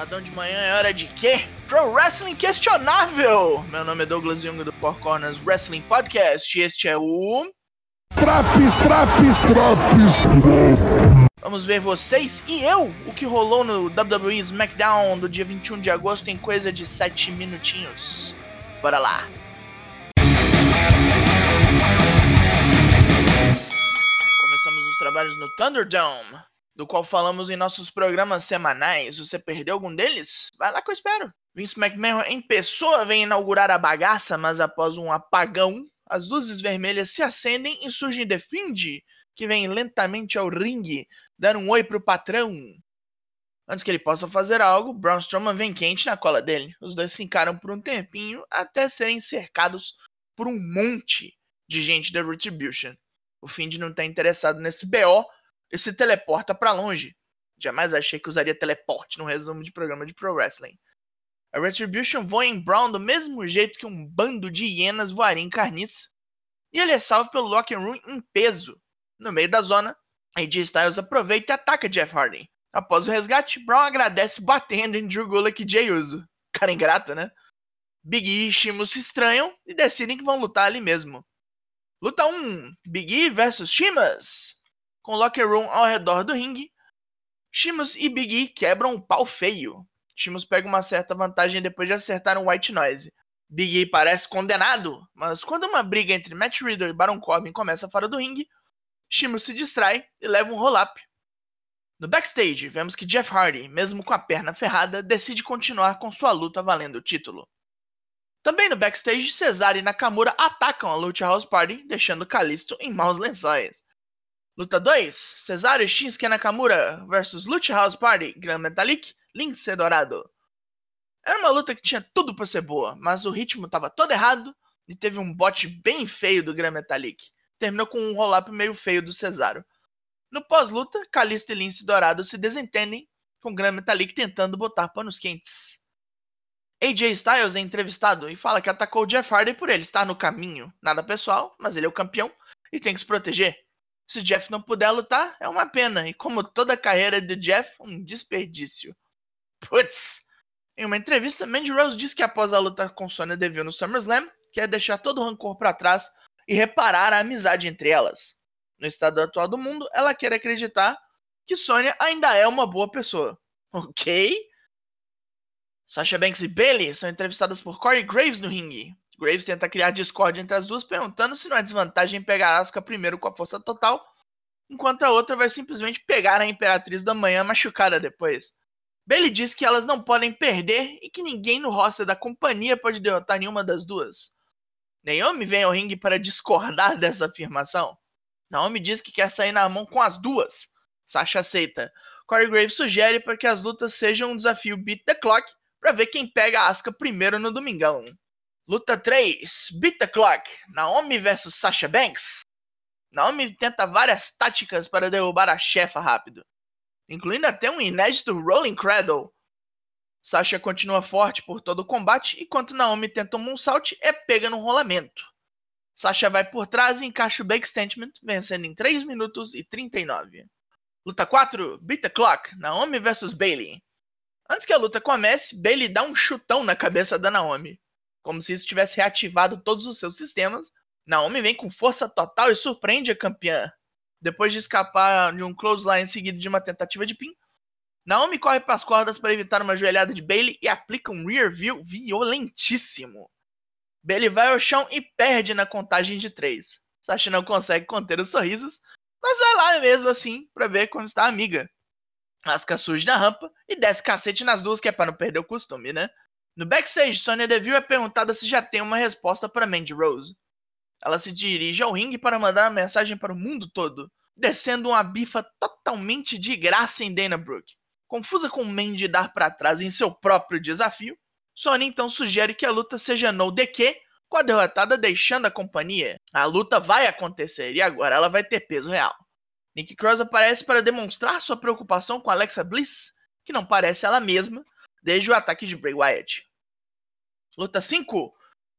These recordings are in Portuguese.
Sabadão de manhã é hora de quê? Pro Wrestling Questionável! Meu nome é Douglas Jung do Four Corners Wrestling Podcast e este é o. Traps, traps, traps! Vamos ver vocês e eu o que rolou no WWE SmackDown do dia 21 de agosto em coisa de 7 minutinhos. Bora lá! Começamos os trabalhos no Thunderdome, do qual falamos em nossos programas semanais. Você perdeu algum deles? Vai lá que eu espero. Vince McMahon em pessoa vem inaugurar a bagaça, mas após um apagão, as luzes vermelhas se acendem e surge The Fiend, que vem lentamente ao ringue dar um oi pro patrão. Antes que ele possa fazer algo, Braun Strowman vem quente na cola dele. Os dois se encaram por um tempinho até serem cercados por um monte de gente da Retribution. O Find não tá interessado nesse BO e se teleporta para longe. Jamais achei que usaria teleporte no resumo de programa de Pro Wrestling. A Retribution voa em Brown do mesmo jeito que um bando de hienas voaria em carniça. E ele é salvo pelo Locker Room em peso. No meio da zona, AJ Styles aproveita e ataca Jeff Hardy. Após o resgate, Brown agradece batendo em Drew Gulak e Jay Uso. Cara ingrato, né? Big E e Sheamus se estranham e decidem que vão lutar ali mesmo. Luta 1: Big E versus Sheamus. Com o Locker Room ao redor do ringue, Sheamus e Big E quebram um pau feio. Sheamus pega uma certa vantagem depois de acertar um White Noise. Big E parece condenado, mas quando uma briga entre Matt Riddle e Baron Corbin começa fora do ringue, Sheamus se distrai e leva um roll-up. No backstage, vemos que Jeff Hardy, mesmo com a perna ferrada, decide continuar com sua luta valendo o título. Também no backstage, Cesaro e Nakamura atacam a Lucha House Party, deixando Kalisto em maus lençóis. Luta 2: Cesaro Shinsuke Nakamura versus Lucha House Party, Grand Metalik, Lince Dourado. Era uma luta que tinha tudo para ser boa, mas o ritmo estava todo errado e teve um bote bem feio do Grand Metalik. Terminou com um roll-up meio feio do Cesaro. No pós-luta, Kalisto e Lince Dourado se desentendem, com Grand Metalik tentando botar panos quentes. AJ Styles é entrevistado e fala que atacou Jeff Hardy por ele estar no caminho. Nada pessoal, mas ele é o campeão e tem que se proteger. Se Jeff não puder lutar, é uma pena, e como toda a carreira de Jeff, um desperdício. Putz! Em uma entrevista, Mandy Rose diz que após a luta com Sonya Deville no SummerSlam, quer deixar todo o rancor para trás e reparar a amizade entre elas. No estado atual do mundo, ela quer acreditar que Sonya ainda é uma boa pessoa. Ok? Sasha Banks e Bailey são entrevistadas por Corey Graves no ringue. Graves tenta criar discórdia entre as duas, perguntando se não é desvantagem pegar Asuka primeiro com a força total, enquanto a outra vai simplesmente pegar a Imperatriz da Manhã machucada depois. Bailey diz que elas não podem perder e que ninguém no roster da companhia pode derrotar nenhuma das duas. Naomi vem ao ringue para discordar dessa afirmação. Naomi diz que quer sair na mão com as duas. Sasha aceita. Corey Graves sugere para que as lutas sejam um desafio beat the clock para ver quem pega a Asuka primeiro no domingão. Luta 3: Beat Clock. Naomi versus Sasha Banks. Naomi tenta várias táticas para derrubar a chefa rápido, incluindo até um inédito Rolling Cradle. Sasha continua forte por todo o combate, enquanto Naomi tenta um moonsault é pega no rolamento. Sasha vai por trás e encaixa o Backstatement, vencendo em 3 minutos e 39. Luta 4: Beat Clock. Naomi versus Bailey. Antes que a luta comece, Bailey dá um chutão na cabeça da Naomi, como se isso tivesse reativado todos os seus sistemas. Naomi vem com força total e surpreende a campeã. Depois de escapar de um clothesline seguido de uma tentativa de pin, Naomi corre para as cordas para evitar uma joelhada de Bailey e aplica um rear view violentíssimo. Bailey vai ao chão e perde na contagem de três. Sasha não consegue conter os sorrisos, mas vai lá mesmo assim para ver como está a amiga. Asuka surge na rampa e desce cacete nas duas, que é pra não perder o costume, né? No backstage, Sonya Deville é perguntada se já tem uma resposta para Mandy Rose. Ela se dirige ao ringue para mandar uma mensagem para o mundo todo, descendo uma bifa totalmente de graça em Dana Brooke. Confusa com Mandy dar para trás em seu próprio desafio, Sonya então sugere que a luta seja no DQ, com a derrotada deixando a companhia. A luta vai acontecer e agora ela vai ter peso real. Nick Cross aparece para demonstrar sua preocupação com Alexa Bliss, que não parece ela mesma desde o ataque de Bray Wyatt. Luta 5: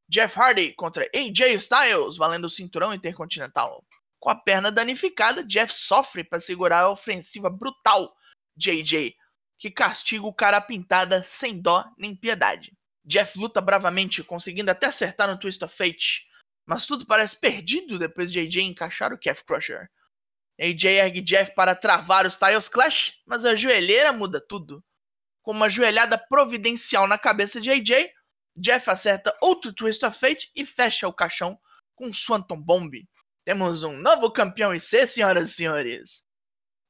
Jeff Hardy contra AJ Styles, valendo o cinturão intercontinental. Com a perna danificada, Jeff sofre para segurar a ofensiva brutal de AJ, que castiga o cara pintada sem dó nem piedade. Jeff luta bravamente, conseguindo até acertar no Twist of Fate, mas tudo parece perdido depois de AJ encaixar o Calf Crusher. AJ ergue Jeff para travar o Styles Clash, mas a joelheira muda tudo. Com uma joelhada providencial na cabeça de AJ, Jeff acerta outro Twist of Fate e fecha o caixão com Swanton Bomb. Temos um novo campeão IC, senhoras e senhores.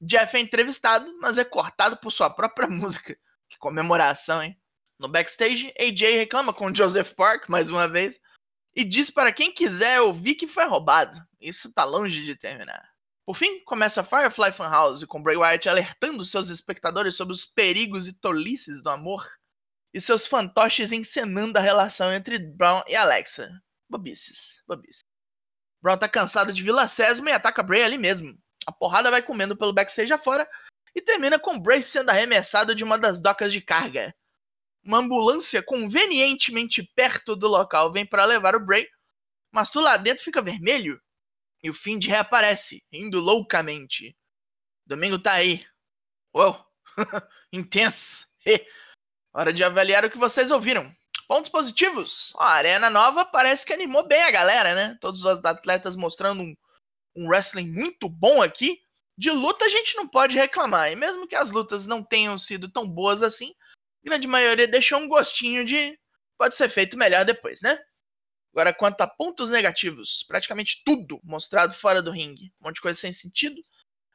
Jeff é entrevistado, mas é cortado por sua própria música. Que comemoração, hein? No backstage, AJ reclama com Joseph Park, mais uma vez, e diz para quem quiser ouvir que foi roubado. Isso tá longe de terminar. Por fim, começa Firefly Funhouse, com Bray Wyatt alertando seus espectadores sobre os perigos e tolices do amor, e seus fantoches encenando a relação entre Brown e Alexa. Bobices, bobices. Brown tá cansado de Vila Sésamo e ataca Bray ali mesmo. A porrada vai comendo pelo backstage afora e termina com Bray sendo arremessado de uma das docas de carga. Uma ambulância convenientemente perto do local vem para levar o Bray, mas tudo lá dentro fica vermelho e o Find reaparece, indo loucamente. Domingo tá aí. Uou! Intenso! Hora de avaliar o que vocês ouviram. Pontos positivos. a Arena Nova parece que animou bem a galera, né? Todos os atletas mostrando um, um wrestling muito bom aqui. De luta a gente não pode reclamar. E mesmo que as lutas não tenham sido tão boas assim, a grande maioria deixou um gostinho de pode ser feito melhor depois, né? Agora, quanto a pontos negativos, praticamente tudo mostrado fora do ringue. Um monte de coisa sem sentido.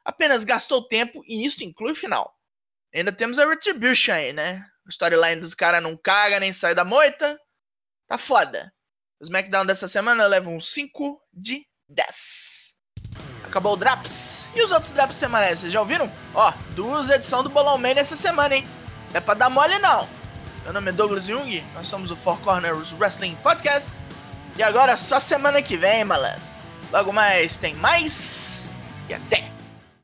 Apenas gastou tempo e isso inclui o final. Ainda temos a Retribution aí, né? O storyline dos caras não caga nem sai da moita. Tá foda. O SmackDown dessa semana leva um 5 de 10. Acabou o Draps. E os outros Draps semanais, vocês já ouviram? Ó, duas edições do Bolão Man essa semana, hein? Não é pra dar mole, não. Meu nome é Douglas Jung, nós somos o Four Corners Wrestling Podcast. E agora só semana que vem, malandro. Logo mais tem mais. E até!